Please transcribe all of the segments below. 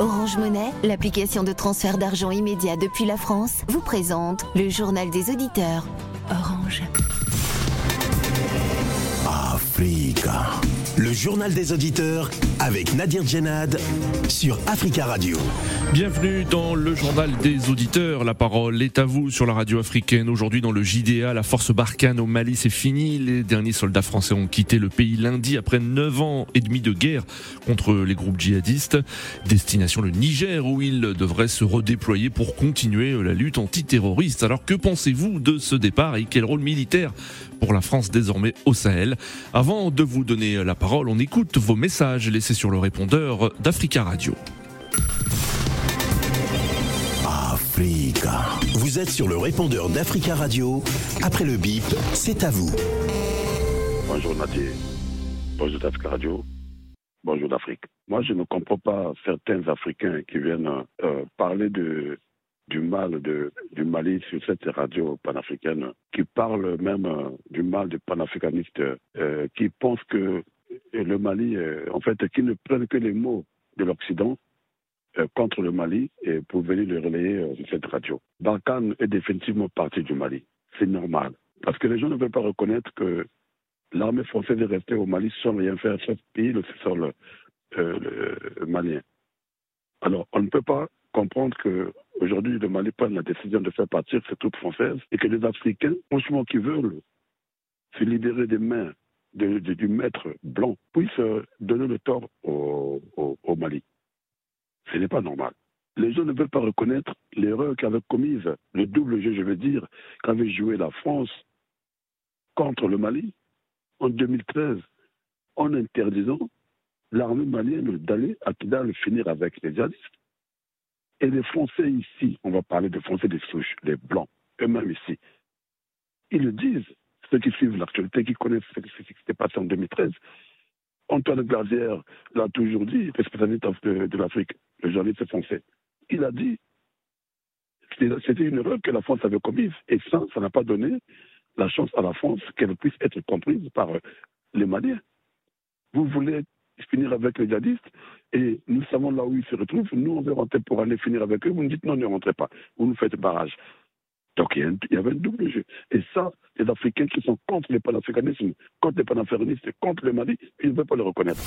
Orange Monnaie, l'application de transfert d'argent immédiat depuis la France, vous présente le journal des auditeurs. Orange. Africa. Le journal des auditeurs avec Nadir Djenad sur Africa Radio. Bienvenue dans le journal des auditeurs. La parole est à vous sur la radio africaine. Aujourd'hui dans le JDA, la force Barkhane au Mali, c'est fini. Les derniers soldats français ont quitté le pays lundi après 9 ans et demi de guerre contre les groupes djihadistes. Destination le Niger où ils devraient se redéployer pour continuer la lutte antiterroriste. Alors que pensez-vous de ce départ et quel rôle militaire pour la France désormais au Sahel? Avant de vous donner la parole, on écoute vos messages laissés sur le répondeur d'Africa Radio. Africa. Vous êtes sur le répondeur d'Africa Radio. Après le bip, c'est à vous. Bonjour Nadir. Bonjour d'Africa Radio. Bonjour d'Afrique. Moi, je ne comprends pas certains Africains qui viennent euh, parler de, du mal de, du Mali sur cette radio panafricaine, qui parlent même euh, du mal des panafricanistes, euh, qui pensent que le Mali, euh, en fait, qui ne prennent que les mots de l'Occident euh, contre le Mali et pour venir le relayer euh, sur cette radio. Barkhane est définitivement parti du Mali. C'est normal. Parce que les gens ne veulent pas reconnaître que l'armée française est restée au Mali sans rien faire, sauf pays le sol malien. Alors, on ne peut pas comprendre qu'aujourd'hui, le Mali prenne la décision de faire partir ses troupes françaises et que les Africains, franchement, qui veulent se libérer des mains de, du maître blanc, puissent donner le tort au Mali. Ce n'est pas normal. Les gens ne veulent pas reconnaître l'erreur qu'avait commise, le double jeu, je veux dire, qu'avait joué la France contre le Mali en 2013 en interdisant l'armée malienne d'aller à Kidal finir avec les djihadistes. Et les Français ici, on va parler des Français des souches, les Blancs, eux-mêmes ici, ils le disent, ceux qui suivent l'actualité, qui connaissent ce qui s'était passé en 2013. Antoine Glazière l'a toujours dit, responsable de, de l'Afrique, le journaliste français. Il a dit c'était une erreur que la France avait commise. Et ça, ça n'a pas donné la chance à la France qu'elle puisse être comprise par les Maliens. Vous voulez finir avec les djihadistes et nous savons là où ils se retrouvent. Nous, on veut rentrer pour aller finir avec eux. Vous nous dites non, ne rentrez pas. Vous nous faites barrage. Donc il y, avait un double jeu. Et ça, les Africains qui sont contre le panafricanisme, contre les panafricanistes, contre le Mali, ils ne veulent pas le reconnaître.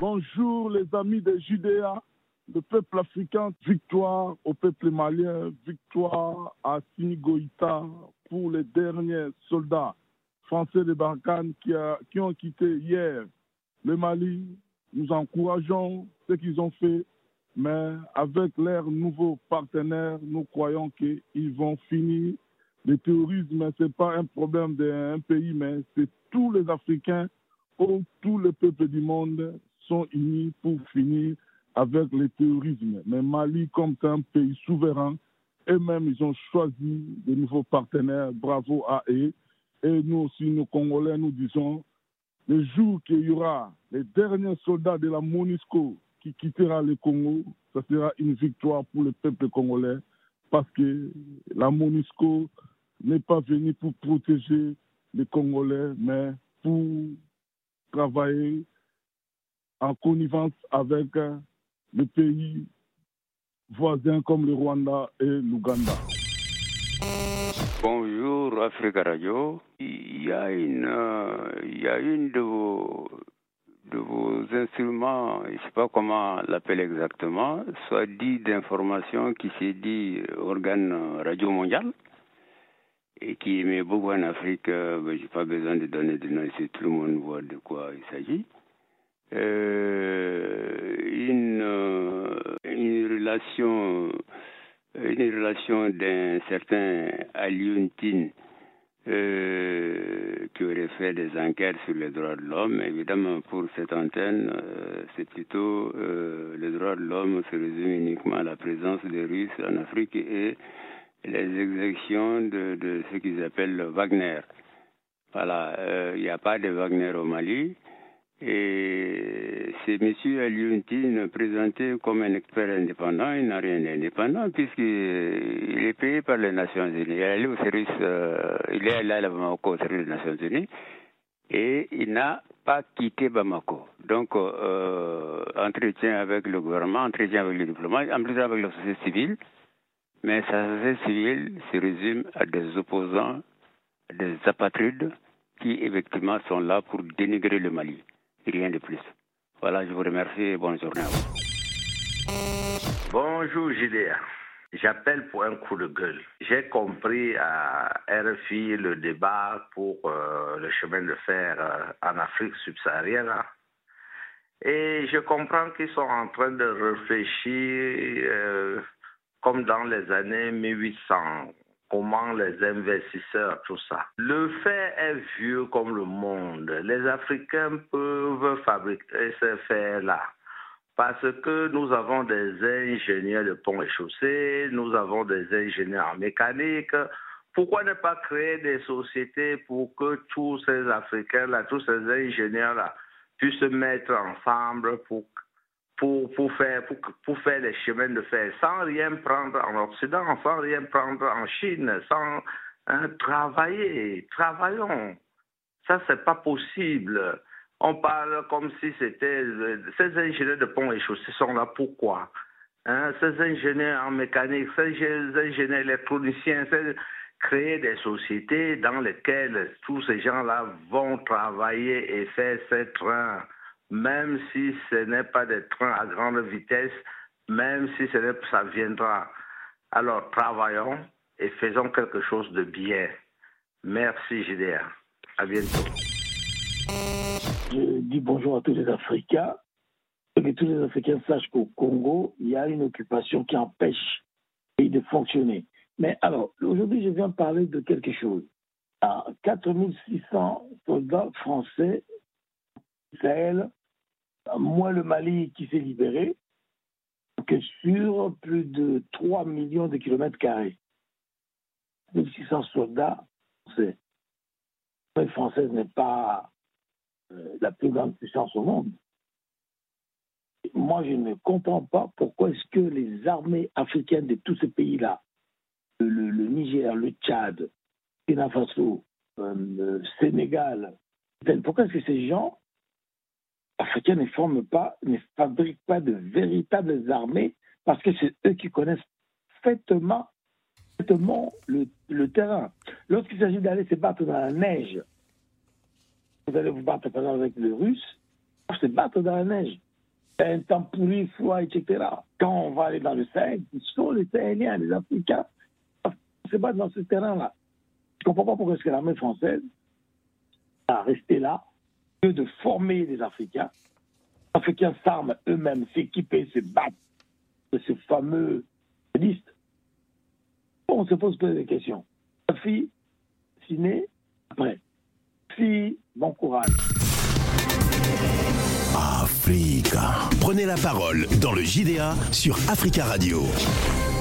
Bonjour les amis de Judéa, le peuple africain, victoire au peuple malien, victoire à Sinigoïta pour les derniers soldats français de Barkhane qui ont quitté hier le Mali. Nous encourageons ce qu'ils ont fait mais avec leurs nouveaux partenaires, nous croyons qu'ils vont finir. Le terrorisme, ce n'est pas un problème d'un pays, mais c'est tous les Africains ou tous les peuples du monde sont unis pour finir avec le terrorisme. Mais Mali, comme un pays souverain, eux-mêmes, ils ont choisi de nouveaux partenaires. Bravo à eux. Et nous aussi, nous Congolais, nous disons, le jour qu'il y aura les derniers soldats de la MONUSCO qui quittera le Congo, ça sera une victoire pour le peuple congolais parce que la MONUSCO n'est pas venue pour protéger les Congolais, mais pour travailler en connivence avec les pays voisins comme le Rwanda et l'Ouganda. Bonjour Africa Radio. Il y a une, il y a une de vos de vos instruments, je ne sais pas comment l'appeler exactement, soit dit d'information qui s'est dit organe radio mondial et qui émet beaucoup en Afrique. je n'ai pas besoin de donner de nom si tout le monde voit de quoi il s'agit. Euh, une, une relation, une relation d'un certain Aliontine euh, qui aurait fait des enquêtes sur les droits de l'homme. Évidemment, pour cette antenne, euh, c'est plutôt euh, les droits de l'homme se résume uniquement à la présence des Russes en Afrique et les exactions de, de ce qu'ils appellent Wagner. Voilà, il n'y a pas de Wagner au Mali. Et c'est M. Aliontine présenté comme un expert indépendant. Il n'a rien d'indépendant puisqu'il est payé par les Nations Unies. Il est allé au service, euh, il est allé à Bamako au service des Nations Unies et il n'a pas quitté Bamako. Donc, euh, entretien avec le gouvernement, entretien avec les diplomates, entretien avec la société civile. Mais sa société civile se résume à des opposants, des apatrides qui effectivement sont là pour dénigrer le Mali. Rien de plus. Voilà, je vous remercie et bonne journée à vous. Bonjour JDA. J'appelle pour un coup de gueule. J'ai compris à RFI le débat pour euh, le chemin de fer euh, en Afrique subsaharienne. Et je comprends qu'ils sont en train de réfléchir euh, comme dans les années 1800, comment les investisseurs, tout ça. Le fait est vieux comme le monde. Les Africains peuvent fabriquer ces fers-là parce que nous avons des ingénieurs de ponts et chaussées, nous avons des ingénieurs en mécanique. Pourquoi ne pas créer des sociétés pour que tous ces Africains-là, tous ces ingénieurs-là puissent se mettre ensemble pour, pour, pour, faire, pour, pour faire les chemins de fer sans rien prendre en Occident, sans rien prendre en Chine, sans hein, travailler. Travaillons. Ça, c'est pas possible. On parle comme si c'était. Ces ingénieurs de ponts et chaussées sont là pourquoi hein? Ces ingénieurs en mécanique, ces ingénieurs électroniciens, créer des sociétés dans lesquelles tous ces gens-là vont travailler et faire ces trains, même si ce n'est pas des trains à grande vitesse, même si ce ça viendra. Alors travaillons et faisons quelque chose de bien. Merci JDR. À bientôt. Je dis bonjour à tous les Africains. Et que tous les Africains sachent qu'au Congo, il y a une occupation qui empêche le pays de fonctionner. Mais alors, aujourd'hui, je viens parler de quelque chose. 4600 soldats français, Israël, moins le Mali qui s'est libéré, que sur plus de 3 millions de kilomètres carrés. 1600 soldats français. L'armée française n'est pas la plus grande puissance au monde. Moi, je ne comprends pas pourquoi est-ce que les armées africaines de tous ces pays-là, le, Niger, le Tchad, Burkina Faso, euh, le Sénégal, pourquoi est-ce que ces gens africains ne forment pas, ne fabriquent pas de véritables armées parce que c'est eux qui connaissent faitement, le, le terrain? Lorsqu'il s'agit d'aller se battre dans la neige, vous allez vous battre par exemple avec les Russes, se battre dans la neige. Un temps pourri, froid, etc. Quand on va aller dans le Sahel, ce sont les Sahéliens, les Africains, se battre dans ce terrain-là. Je ne comprends pas pourquoi est-ce l'armée française a resté là, que de former les Africains. Les Africains s'arment eux-mêmes, s'équiper, se battent de ce fameux liste. on se pose plein de questions. La fille, ciné, après. Bon courage. Africa. Prenez la parole dans le JDA sur Africa Radio.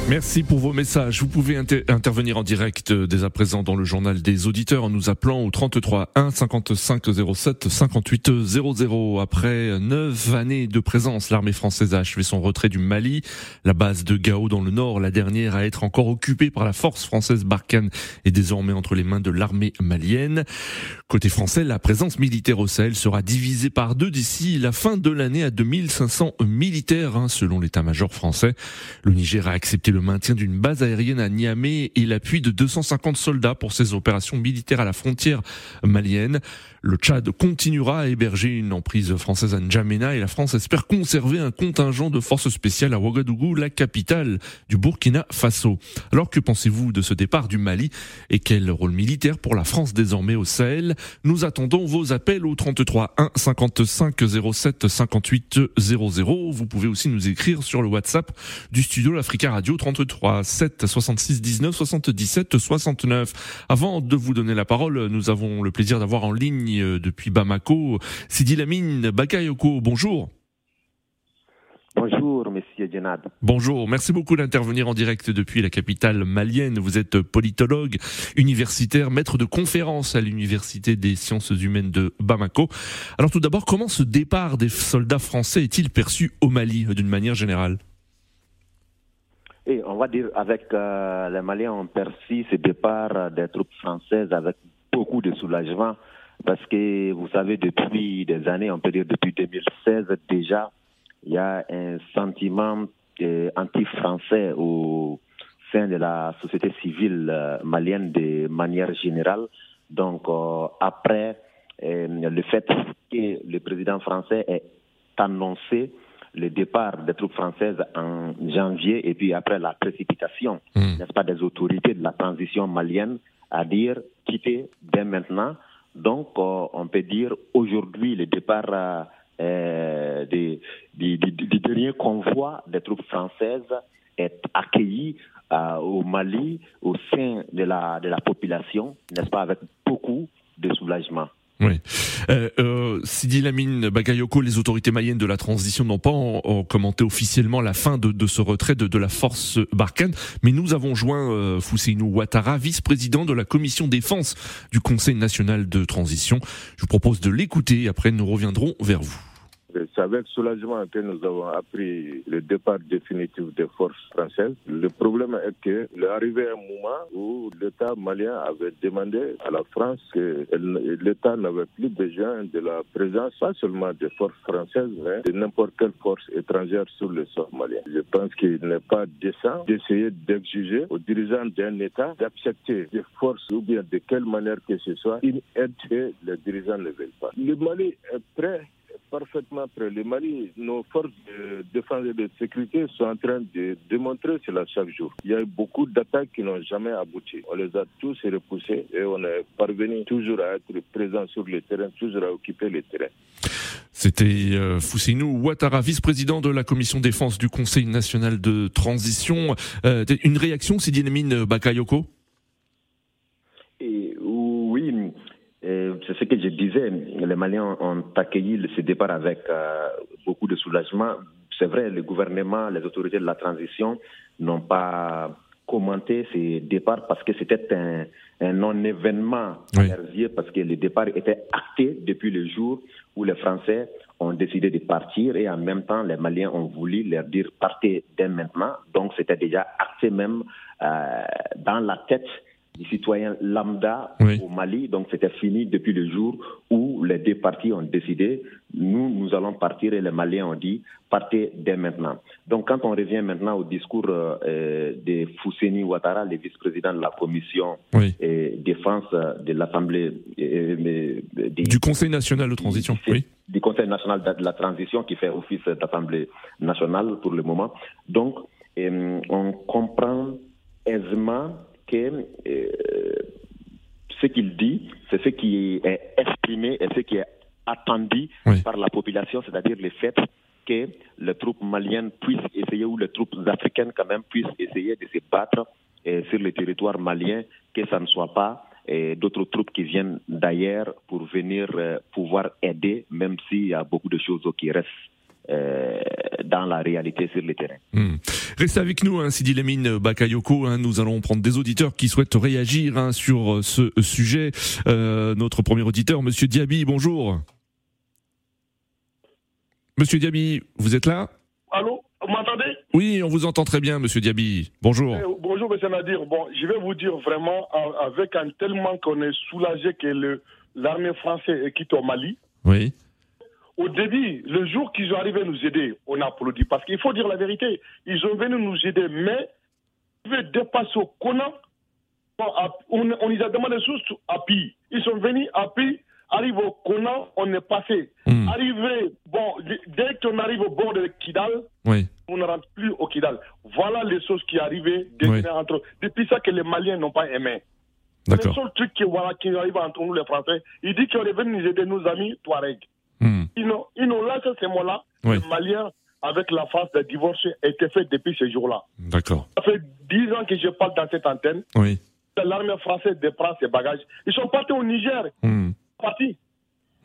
Merci pour vos messages. Vous pouvez intervenir en direct euh, dès à présent dans le journal des auditeurs en nous appelant au 33 1 55 07 58 00. Après neuf années de présence, l'armée française a achevé son retrait du Mali. La base de Gao dans le nord, la dernière à être encore occupée par la force française Barkhane, est désormais entre les mains de l'armée malienne. Côté français, la présence militaire au Sahel sera divisée par deux d'ici la fin de l'année à 2500 militaires, hein, selon l'état-major français. Le Niger a accepté maintien d'une base aérienne à Niamey et l'appui de 250 soldats pour ses opérations militaires à la frontière malienne. Le Tchad continuera à héberger une emprise française à N'Djamena et la France espère conserver un contingent de forces spéciales à Ouagadougou, la capitale du Burkina Faso. Alors que pensez-vous de ce départ du Mali et quel rôle militaire pour la France désormais au Sahel? Nous attendons vos appels au 33 1 55 07 58 00. Vous pouvez aussi nous écrire sur le WhatsApp du studio l'Africa Radio 33 7 66 19 77 69. Avant de vous donner la parole, nous avons le plaisir d'avoir en ligne euh, depuis Bamako. Sidi Lamine Bakayoko, bonjour. Bonjour, monsieur Djenad. Bonjour, merci beaucoup d'intervenir en direct depuis la capitale malienne. Vous êtes politologue, universitaire, maître de conférence à l'Université des sciences humaines de Bamako. Alors tout d'abord, comment ce départ des soldats français est-il perçu au Mali d'une manière générale? Et on va dire avec euh, les Maliens ont perçu ce départ des troupes françaises avec beaucoup de soulagement parce que vous savez, depuis des années, on peut dire depuis 2016 déjà, il y a un sentiment euh, anti-français au sein de la société civile euh, malienne de manière générale. Donc, euh, après le fait que le président français ait annoncé le départ des troupes françaises en janvier et puis après la précipitation, hmm. n'est-ce pas, des autorités de la transition malienne à dire quitter dès maintenant. Donc, on peut dire aujourd'hui le départ euh, des, des, des, derniers convois des troupes françaises est accueilli euh, au Mali, au sein de la, de la population, n'est-ce pas, avec beaucoup de soulagement. Oui. Euh, euh, Sidi Lamine Bagayoko, les autorités maliennes de la transition n'ont pas commenté officiellement la fin de, ce retrait de, de, la force Barkhane, mais nous avons joint euh, Fousseinou Ouattara, vice-président de la commission défense du Conseil national de transition. Je vous propose de l'écouter et après nous reviendrons vers vous. C'est avec soulagement que nous avons appris le départ définitif des forces françaises. Le problème est que arrivé un moment où l'État malien avait demandé à la France que l'État n'avait plus besoin de la présence, pas seulement des forces françaises, mais de n'importe quelle force étrangère sur le sol malien. Je pense qu'il n'est pas décent d'essayer d'exiger aux dirigeants d'un État d'accepter des forces ou bien de quelle manière que ce soit une aide que les dirigeants ne veulent pas. Le Mali est prêt parfaitement prêt. Le Mali, nos forces de défense et de sécurité sont en train de démontrer cela chaque jour. Il y a eu beaucoup d'attaques qui n'ont jamais abouti. On les a tous repoussés et on est parvenu toujours à être présent sur le terrain, toujours à occuper le terrain. C'était euh, Foussinou Ouattara, vice-président de la commission défense du Conseil national de transition. Euh, une réaction, Sidi Lamine Bakayoko c'est ce que je disais. Les Maliens ont accueilli ce départ avec euh, beaucoup de soulagement. C'est vrai, le gouvernement, les autorités de la transition n'ont pas commenté ce départ parce que c'était un, non-événement oui. parce que le départ était acté depuis le jour où les Français ont décidé de partir et en même temps les Maliens ont voulu leur dire partez dès maintenant. Donc c'était déjà acté même euh, dans la tête des citoyens lambda au Mali. Donc c'était fini depuis le jour où les deux partis ont décidé, nous, nous allons partir et les Maliens ont dit, partez dès maintenant. Donc quand on revient maintenant au discours euh, de Fousseni Ouattara, le vice-président de la commission euh, défense de l'Assemblée... Euh, du Conseil national de transition, oui. Du Conseil national de la transition qui fait office d'Assemblée nationale pour le moment. Donc on comprend aisément que euh, ce qu'il dit, c'est ce qui est exprimé et ce qui est attendu par la population, c'est-à-dire le fait que les troupes maliennes puissent essayer, ou les troupes africaines quand même puissent essayer de se battre euh, sur le territoire malien, que ça ne soit pas euh, d'autres troupes qui viennent d'ailleurs pour venir pouvoir aider, même s'il y a beaucoup de choses qui restent euh, dans la réalité sur le terrain. Hmm. Restez avec nous, hein, Sidi Lemine Bakayoko. Hein, nous allons prendre des auditeurs qui souhaitent réagir hein, sur euh, ce sujet. Euh, notre premier auditeur, Monsieur Diaby, bonjour. Monsieur Diaby, vous êtes là? Allô vous m'entendez? Oui, on vous entend très bien, Monsieur Diaby. Bonjour. Eh, bonjour, Monsieur Nadir. Bon, je vais vous dire vraiment, avec un tellement qu'on est soulagé que l'armée française quitte au Mali. Oui au début, le jour qu'ils sont arrivés nous aider, on a applaudi. Parce qu'il faut dire la vérité, ils sont venus nous aider, mais ils veulent dépasser au Kona. On, on, les a demandé juste à Pi. Ils sont venus à Pi, arrivent au Kona, on est passé. Hmm. Arrivé, bon, dès qu'on arrive au bord de Kidal, on ne rentre plus au Kidal. Voilà les choses qui arrivaient entre Depuis ça que les Maliens n'ont pas aimé. Le seul truc qui, voilà, qui arrive entre nous les Français, il dit qu'on est venu nous aider, nos amis Touareg. Ils n'ont lâché ces mots-là. Les Maliens, avec la phase de divorce, étaient fait depuis ce jour-là. D'accord. Ça fait dix ans que je parle dans cette antenne. Oui. L'armée française déprend ses bagages. Ils sont partis au Niger. Mmh. Partis.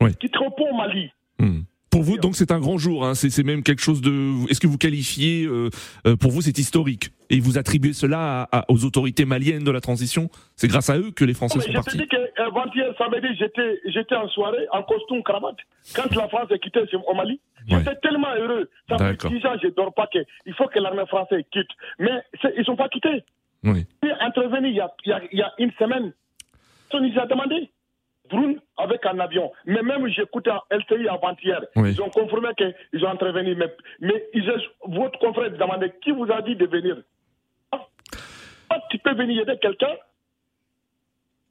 Oui. Qui trop au Mali. Hmm. Pour vous, donc, c'est un grand jour. Hein. C'est même quelque chose de. Est-ce que vous qualifiez, euh, euh, pour vous, c'est historique? Et vous attribuez cela aux autorités maliennes de la transition? C'est grâce à eux que les Français sont partis. Je te dis qu'avant-hier samedi, j'étais en soirée en costume cravate. Quand la France a quitté au Mali, j'étais tellement heureux. Ça fait 10 ans, je ne dors pas. il faut que l'armée française quitte. Mais ils ne sont pas quittés. Oui. Ils sont intervenus il y, a, il, y a, il y a une semaine. Ils ont demandé Brune avec un avion. Mais même j'écoutais LCI avant-hier. Ils ont confirmé qu'ils ont intervenu. Mais, mais votre confrère demandait qui vous a dit de venir? Ah, tu peux venir aider quelqu'un?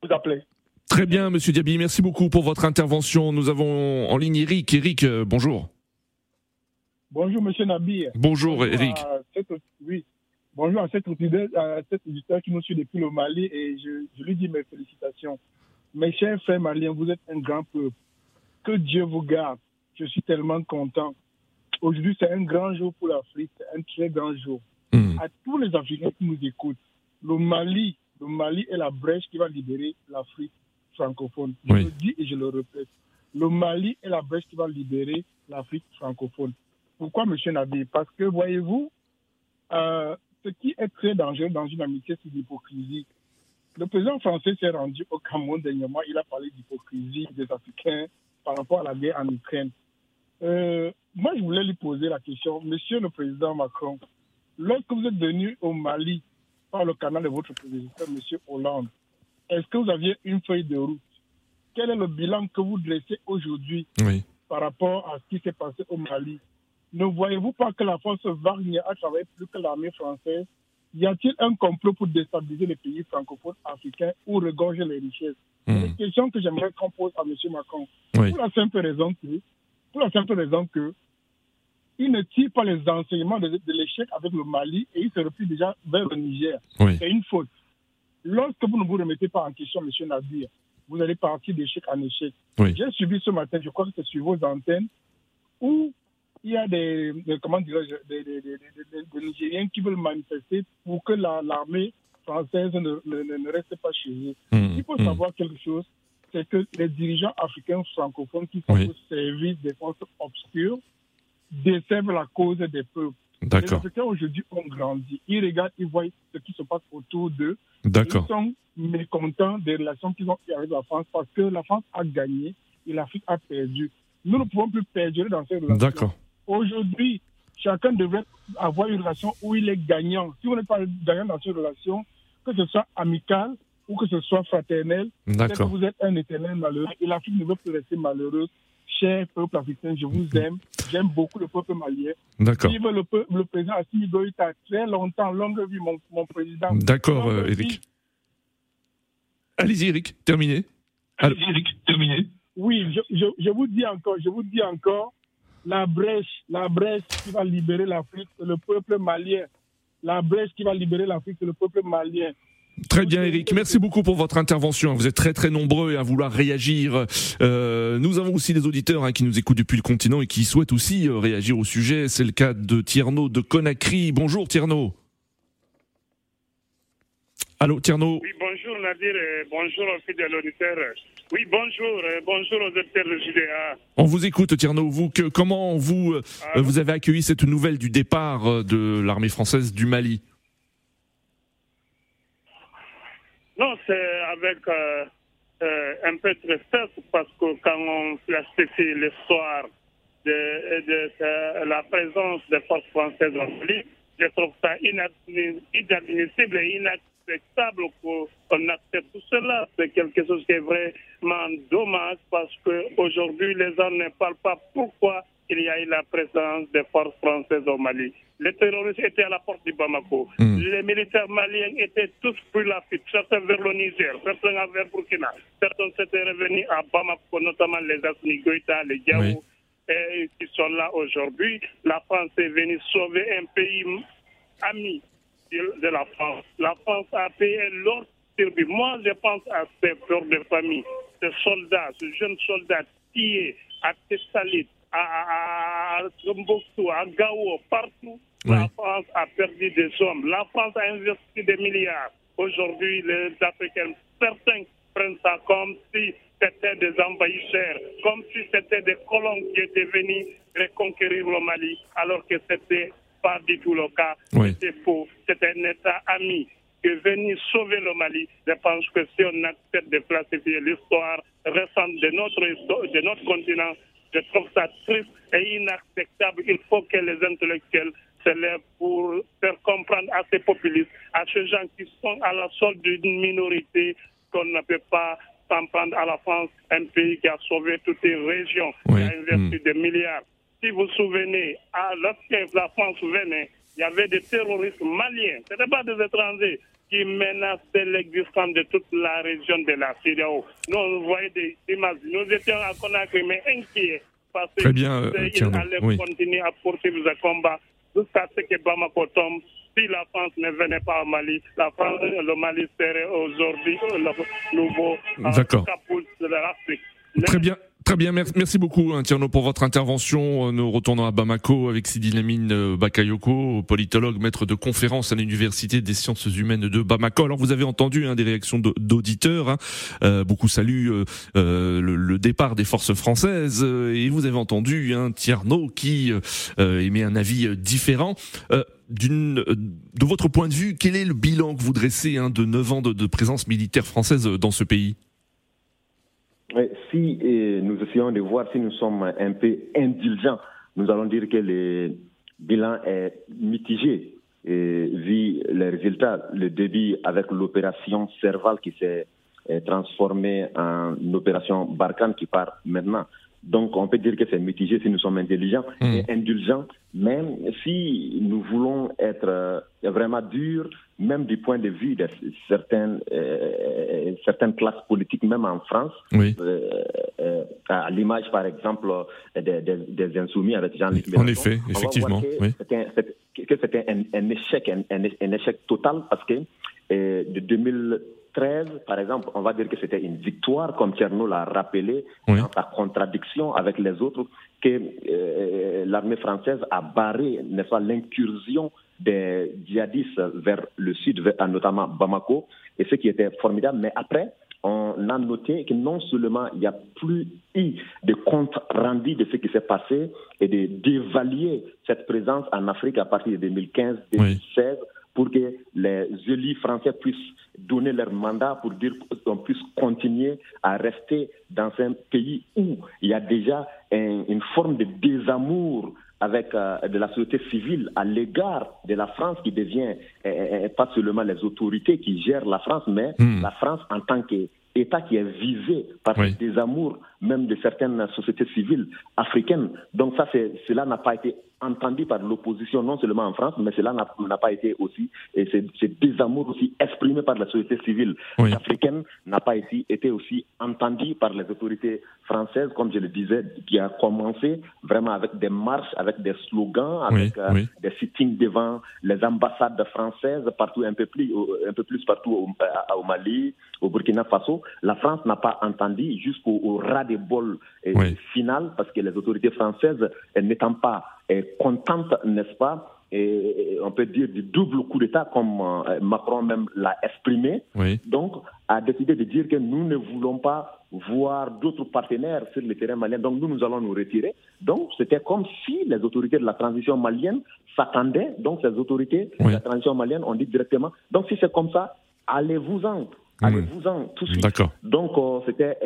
Vous appelez. Très bien, Monsieur Diaby. Merci beaucoup pour votre intervention. Nous avons en ligne Eric. Eric, euh, bonjour. Bonjour, Monsieur Nabi. Bonjour, Eric. oui. Bonjour à cet, auditeur, qui nous suit depuis le Mali et je lui dis mes félicitations. Mes chers frères maliens, vous êtes un grand peuple. Que Dieu vous garde. Je suis tellement content. Aujourd'hui, c'est un grand jour pour l'Afrique, c'est un très grand jour. Hmm. À tous les Africains qui nous écoutent, le Mali, le Mali est la brèche qui va libérer l'Afrique francophone. Je le dis et je le répète. Le Mali est la brèche qui va libérer l'Afrique francophone. Pourquoi, M. Nabi Parce que, voyez-vous, euh, ce qui est très dangereux dans une amitié, c'est l'hypocrisie. Le président français s'est rendu au Cameroun dernièrement. Il a parlé d'hypocrisie des Africains par rapport à la guerre en Ukraine. Euh, moi, je voulais lui poser la question. Monsieur le président Macron, lorsque vous êtes venu au Mali par le canal de votre président, Monsieur Hollande, est-ce que vous aviez une feuille de route? Quel est le bilan que vous dressez aujourd'hui par rapport à ce qui s'est passé au Mali? Ne voyez-vous pas que la force Wagner a travaillé plus que l'armée française y a-t-il un complot pour déstabiliser les pays francophones africains ou regorger les richesses C'est une hmm. question que j'aimerais qu'on pose à M. Macron. Pour la simple raison que, pour la simple raison que, il ne tire pas les enseignements de, l'échec avec le Mali et il se replie déjà vers le Niger. C'est une faute. Lorsque vous ne vous remettez pas en question, M. Nadir, vous allez partir d'échec en échec. J'ai subi ce matin, je crois que c'est sur vos antennes, où il y a des, comment des, Nigériens qui veulent manifester pour que l'armée française ne, ne, reste pas chez eux. Mmh, il faut mmh. savoir quelque chose, c'est que les dirigeants africains francophones qui sont au service des forces obscures desservent la cause des peuples. Les Africains aujourd'hui ont grandi. Ils regardent, ils voient ce qui se passe autour d'eux. Ils sont mécontents des relations qu'ils ont avec la France parce que la France a gagné et l'Afrique a perdu. Nous ne pouvons plus perdre dans ces relations. D'accord. Aujourd'hui, chacun devrait avoir une relation où il est gagnant. Si vous n'êtes pas gagnant dans cette relation, que ce soit amical ou que ce soit fraternel, que vous êtes un éternel malheureux et l'Afrique ne veut plus rester malheureuse. Cher peuple africain, je vous aime. J'aime beaucoup le peuple malien. D'accord. Vive le, le président Assimi Goïta très longtemps. Longue vie, mon, mon président. D'accord, euh, Eric. Allez-y, Eric, terminé. Allez-y, Eric, terminé. Oui, je, je, je, vous dis encore, je vous dis encore, la brèche, la brèche qui va libérer l'Afrique, c'est le peuple malien. La brèche qui va libérer l'Afrique, c'est le peuple malien. Très bien, Eric. Merci beaucoup pour votre intervention. Vous êtes très très nombreux à vouloir réagir. Euh, nous avons aussi des auditeurs hein, qui nous écoutent depuis le continent et qui souhaitent aussi euh, réagir au sujet. C'est le cas de Tierno de Conakry. Bonjour Tierno. Allô Tierno. Oui, bonjour Nadir et bonjour aux fidèles auditeurs. Oui, bonjour, euh, bonjour aux auditeurs de JDA. On vous écoute, Tierno. Vous, que, comment vous, euh, ah. vous avez accueilli cette nouvelle du départ euh, de l'armée française du Mali? Non, c'est avec un peu de tristesse parce que quand on spécifie l'histoire de, de, la présence des forces françaises en Mali, je trouve ça inadmissible et inacceptable acceptable qu'on accepte tout cela. C'est quelque chose qui est vraiment dommage parce qu'aujourd'hui, les gens ne parlent pas pourquoi il y a eu la présence des forces françaises au Mali. Les terroristes étaient à la porte du Bamako. Hmm. Les militaires maliens étaient tous pris la fuite, certains vers le Niger, certains vers Burkina, certains s'étaient revenus à Bamako, notamment les Asni Goïta, les Diaou, qui sont là aujourd'hui. La France est venue sauver un pays ami de la France. La France a payé l'ordre Moi, je pense à ces peurs de famille, ces soldats, ces jeunes soldats tués à Tessalit, à, à, à Gao, partout. La France a perdu des hommes. La France a investi des milliards. Aujourd'hui, les Africains, certains prennent ça comme si c'était des envahisseurs, comme si c'était des colons qui étaient venus reconquérir le Mali, alors que c'était pas du tout le cas. C'est faux. C'est un État ami qui est venu sauver le Mali. Je pense que si on accepte de classifier l'histoire récente de notre, de notre continent, je trouve ça triste et inacceptable. Il faut que les intellectuels se lèvent pour faire comprendre à ces populistes, à ces gens qui sont à la solde d'une minorité qu'on ne peut pas s'en prendre à la France, un pays qui a sauvé toutes les régions, qui a investi des milliards. Si vous vous souvenez, lorsque la France venait, il y avait des terroristes maliens, ce n'étaient pas des étrangers qui menaçaient l'existence de toute la région de la Syrie. Nous, on voyait des images. Nous étions à Conakry, mais inquiets. Parce Très bien, qu'ils allaient continuer à poursuivre ce combat jusqu'à ce que Bamako tombe. Si la France ne venait pas au Mali, la France, le Mali serait aujourd'hui le nouveau capoute de l'Afrique. Très bien. Très bien, merci beaucoup hein, Tierno pour votre intervention. Euh, nous retournons à Bamako avec Sidi Lamine euh, Bakayoko, politologue, maître de conférence à l'Université des sciences humaines de Bamako. Alors vous avez entendu hein, des réactions d'auditeurs, hein. euh, beaucoup saluent le, départ des forces françaises et vous avez entendu hein, Tierno qui émet un avis différent. D'une, de votre point de vue, quel est le bilan que vous dressez de 9 ans de présence militaire française dans ce pays? Si nous essayons de voir si nous sommes un peu indulgents, nous allons dire que le bilan est mitigé. Et vu les résultats, le début avec l'opération Serval qui s'est transformée en opération Barkhane qui part maintenant. Donc, on peut dire que c'est mitigé si nous sommes intelligents hmm. et indulgents, même si nous voulons être euh, vraiment durs, même du point de vue de certaines, euh, certaines classes politiques, même en France, euh, à l'image, par exemple, des, des, Insoumis avec Jean-Luc Mélenchon. En effet, effectivement. Que c'était un, un, échec, un, un, échec total parce que de 2000 13, par exemple, on va dire que c'était une victoire, comme Tcherno l'a rappelé, dans sa contradiction avec les autres, que euh, l'armée française a barré, n'est-ce pas, l'incursion des djihadistes vers le sud, notamment Bamako, et ce qui était formidable. Mais après, on a noté que non seulement il n'y a plus eu de compte rendu de ce qui s'est passé et de d'évaluer cette présence en Afrique à partir de 2015-2016, pour que les élus français puissent donner leur mandat pour dire qu'on puisse continuer à rester dans un pays où il y a déjà une forme de désamour avec euh, de la société civile à l'égard de la France qui devient euh, pas seulement les autorités qui gèrent la France, mais hmm. la France en tant qu'État qui est visé par oui. ce désamour même de certaines sociétés civiles africaines. Donc ça, cela n'a pas été entendu par l'opposition, non seulement en France, mais cela n'a pas été aussi, et ce désamour aussi exprimé par la société civile africaine n'a pas été, été aussi entendu par les autorités françaises, comme je le disais, qui a commencé vraiment avec des marches, avec des slogans, avec euh, des sittings devant les ambassades françaises partout, un peu plus, un peu plus partout au, au Mali, au Burkina Faso. La France n'a pas entendu jusqu'au ras des bols final, parce que les autorités françaises, n'étant pas contente, n'est-ce pas, et on peut dire du double coup d'État, comme euh, Macron même l'a exprimé. Donc, a décidé de dire que nous ne voulons pas voir d'autres partenaires sur le terrain malien, donc nous, nous allons nous retirer. Donc, c'était comme si les autorités de la transition malienne s'attendaient, donc ces autorités de la transition malienne ont dit directement, donc si c'est comme ça, allez-vous-en. Allez-vous-en tout de suite. Donc, euh, c'était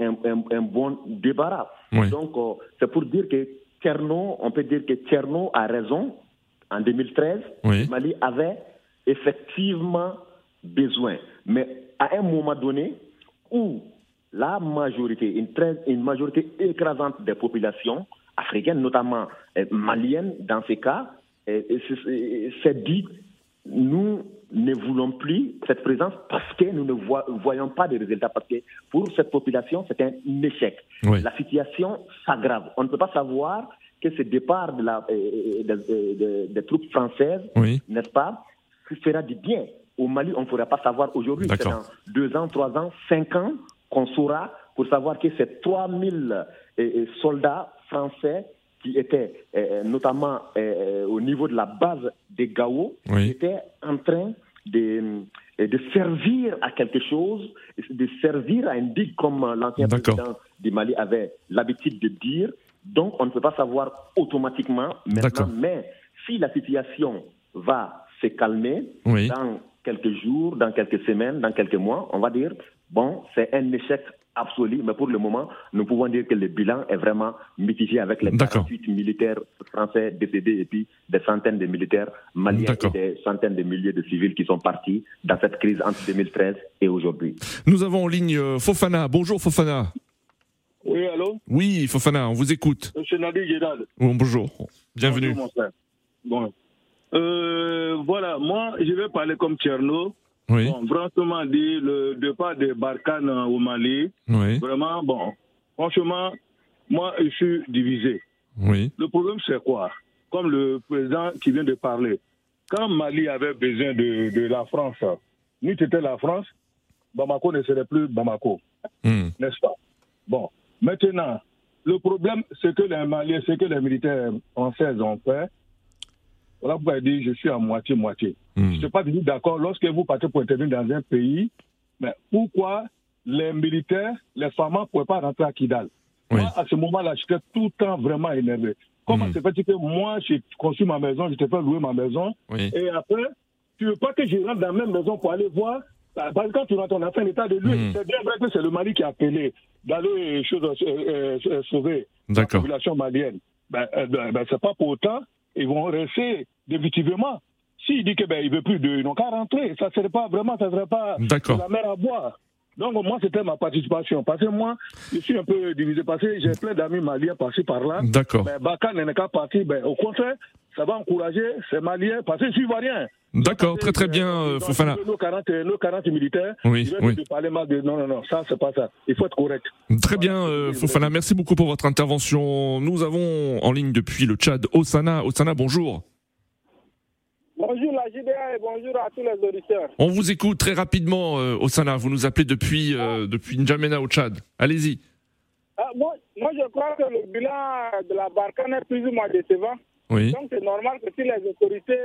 un, bon débarras. Donc, euh, c'est pour dire que Tcherno, on peut dire que Tcherno a raison. En 2013, Mali avait effectivement besoin. Mais à un moment donné où la majorité, une, très, une majorité écrasante des populations africaines, notamment euh, maliennes dans ces cas, euh, s'est dit, nous ne voulons plus cette présence parce que nous ne voyons pas de résultats. Parce que pour cette population, c'est un échec. La situation s'aggrave. On ne peut pas savoir que ce départ de la, euh, euh, des troupes françaises, n'est-ce pas, fera du bien. Au Mali, on ne pourra pas savoir aujourd'hui. C'est dans deux ans, trois ans, cinq ans qu'on saura pour savoir que ces 3000 euh, soldats français qui étaient notamment au niveau de la base des Gao, étaient en train de, de servir à quelque chose, de servir à un digue, comme l'ancien président du Mali avait l'habitude de dire. Donc, on ne peut pas savoir automatiquement maintenant, mais si la situation va se calmer dans quelques jours, dans quelques semaines, dans quelques mois, on va dire, bon, c'est un échec absolue, mais pour le moment, nous pouvons dire que le bilan est vraiment mitigé avec les 48 militaires français décédés et puis des centaines de militaires maliens et des centaines de milliers de civils qui sont partis dans cette crise entre 2013 et aujourd'hui. Nous avons en ligne euh, Fofana. Bonjour Fofana. Oui, allô? Oui, Fofana, on vous écoute. Monsieur Nadir Gédal. bonjour, bienvenue. Bonjour, mon frère. Bon. Euh, voilà, moi, je vais parler comme Tcherno. Oui. Bon, franchement dit, le départ de Barkhane au Mali, Oui. vraiment, bon, franchement, moi, je suis divisé. Oui. Le problème, c'est quoi? Comme le président qui vient de parler, quand Mali avait besoin de, de la France, nous, c'était la France, Bamako ne serait plus Bamako, Hmm. n'est-ce pas? Bon, maintenant, le problème, c'est que les Maliens, c'est que les militaires français ont fait. Voilà pourquoi il dit je suis à moitié-moitié. Je ne suis pas du tout d'accord. Lorsque vous partez pour intervenir dans un pays, mais pourquoi les militaires, les femmes ne pouvaient pas rentrer à Kidal? Moi, à ce moment-là, j'étais tout le temps vraiment énervé. Comment c'est fait que moi, j'ai construit ma maison, je te fais louer ma maison, Oui. et après, tu veux pas que je rentre dans la même maison pour aller voir? Parce que quand tu rentres, on a fait un état de lieu. Mhm. C'est bien vrai que c'est le Mali qui a appelé d'aller chose, euh, euh, euh, sauver la population malienne. Ben, euh, ben, ben, c'est pas pour autant, ils vont rester définitivement. S'il dit qu'il ben, il veut plus d'eux, ils n'ont qu'à rentrer. Ça serait pas vraiment, ça serait pas D'accord. de la mer à boire. Donc moi, c'était ma participation. Parce que moi, je suis un peu divisé. Parce que j'ai plein d'amis maliens par-ci, par-là. D'accord. Ben, Baka n'est qu'à partir. Ben, au contraire, ça va encourager ces Maliens. Parce que je suis ivoirien. D'accord, très très bien, euh, Fofana. Nos 40, nos 40 militaires, Oui, oui. de parler mal de... Non, non, non, ça, c'est pas ça. Il faut être correct. Très bien, euh, Fofana. Merci beaucoup pour votre intervention. Nous avons en ligne depuis le Tchad Osana. Osana, bonjour. Bonjour la JDA et bonjour à tous les auditeurs. On vous écoute très rapidement, euh, Osana. Vous nous appelez depuis, euh, depuis N'Djamena au Tchad. Allez-y. Ah, moi, moi, je crois que le bilan de la Barkhane est plus ou moins décevant. Oui. Donc c'est normal que si les autorités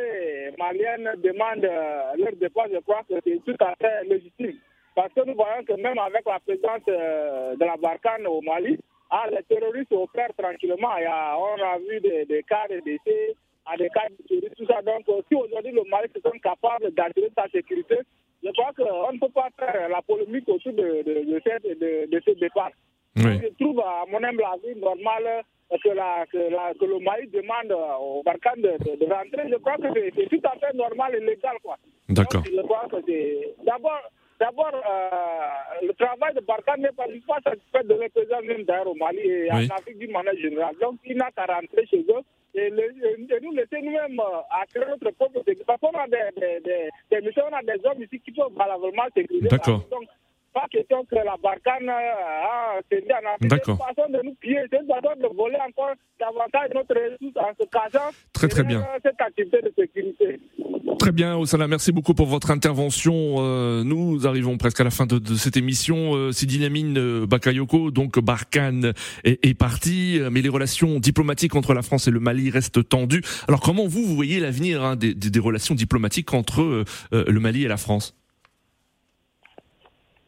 maliennes demandent euh, leur départ, je crois que c'est tout à fait légitime. Parce que nous voyons que même avec la présence euh, de la Barkhane au Mali, ah, les terroristes opèrent tranquillement. Il y a, on a vu des, des cas de décès, à des cas de tout ça. Donc euh, si aujourd'hui le Mali se sent capable d'assurer sa sécurité, je crois qu'on ne peut pas faire la polémique autour de, de, de, de- de ce départ. Oui. Je trouve, à mon humble avis, normal euh, que, la, que, la, que le Mali demande euh, au Barkhane de, rentrer. Je crois que c'est tout à fait normal et légal. D'accord. Je crois que c'est. D'abord, d'abord euh, le travail de Barkhane n'est pas, pas satisfait de représentation même d'ailleurs au Mali et Oui. en Afrique d'une manière générale. Donc, il n'a qu'à rentrer chez eux et, le- et- nous laisser nous-mêmes euh, acquérir notre propre sécurité. Parce qu'on a des, des, des, des missions, on a des hommes ici qui peuvent valablement sécuriser. D'accord. Donc, pas question que la Barkhane euh, a cédé. C'est une façon de nous piller, c'est une façon de voler encore davantage notre ressource en se cachant Très, très bien. derrière cette activité de sécurité. Très bien, Osana, merci beaucoup pour votre intervention. Euh, nous arrivons presque à la fin de, de cette émission. Euh, Sidi Lamine euh, Bakayoko, donc Barkhane, est, est parti, euh, mais les relations diplomatiques entre la France et le Mali restent tendues. Alors comment vous, vous voyez l'avenir hein, des, des- des relations diplomatiques entre euh, euh, le Mali et la France?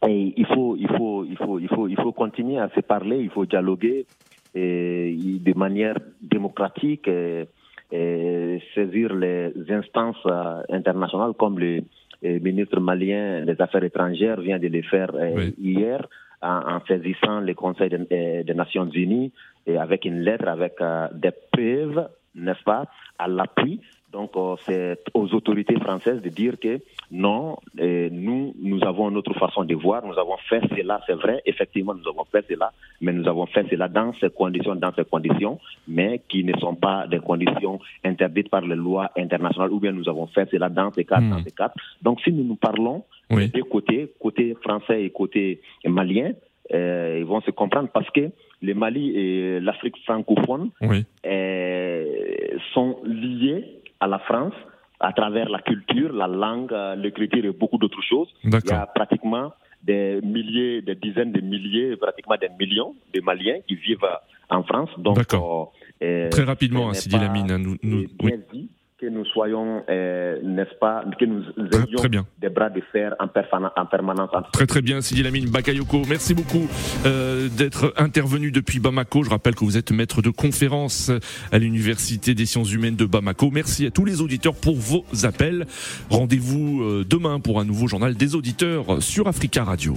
Et il faut, il faut, il faut, il faut, il faut continuer à se parler, il faut dialoguer et, de manière démocratique, et, et saisir les instances euh, internationales comme le, ministre malien des Affaires étrangères vient de le faire euh, hier en, saisissant le Conseil des, euh, des Nations Unies et avec une lettre avec des preuves, n'est-ce pas, à l'appui. Donc, euh, c'est aux autorités françaises de dire que non, nous, nous avons notre façon de voir, nous avons fait cela, c'est vrai, effectivement, nous avons fait cela, mais nous avons fait cela dans ces conditions, dans ces conditions, mais qui ne sont pas des conditions interdites par les lois internationales, ou bien nous avons fait cela dans ces cas, dans ces cas. Donc, si nous nous parlons des deux côtés, côté français et côté malien, euh, ils vont se comprendre parce que le Mali et l'Afrique francophone euh, sont liés à la France à travers la culture, la langue, euh, l'écriture et beaucoup d'autres choses. Il y a pratiquement des milliers, des dizaines de milliers, pratiquement des millions de Maliens qui vivent en France. Donc, euh, Très rapidement, hein, Sidi Lamine. hein, nous, que nous soyons, euh, n'est-ce pas, que nous ayons très bien. des bras de fer en, permanence Très très bien, Sidi Lamine Bakayoko. Merci beaucoup euh, d'être intervenu depuis Bamako. Je rappelle que vous êtes maître de conférence à l'Université des sciences humaines de Bamako. Merci à tous les auditeurs pour vos appels. Rendez-vous euh, demain pour un nouveau journal des auditeurs sur Africa Radio.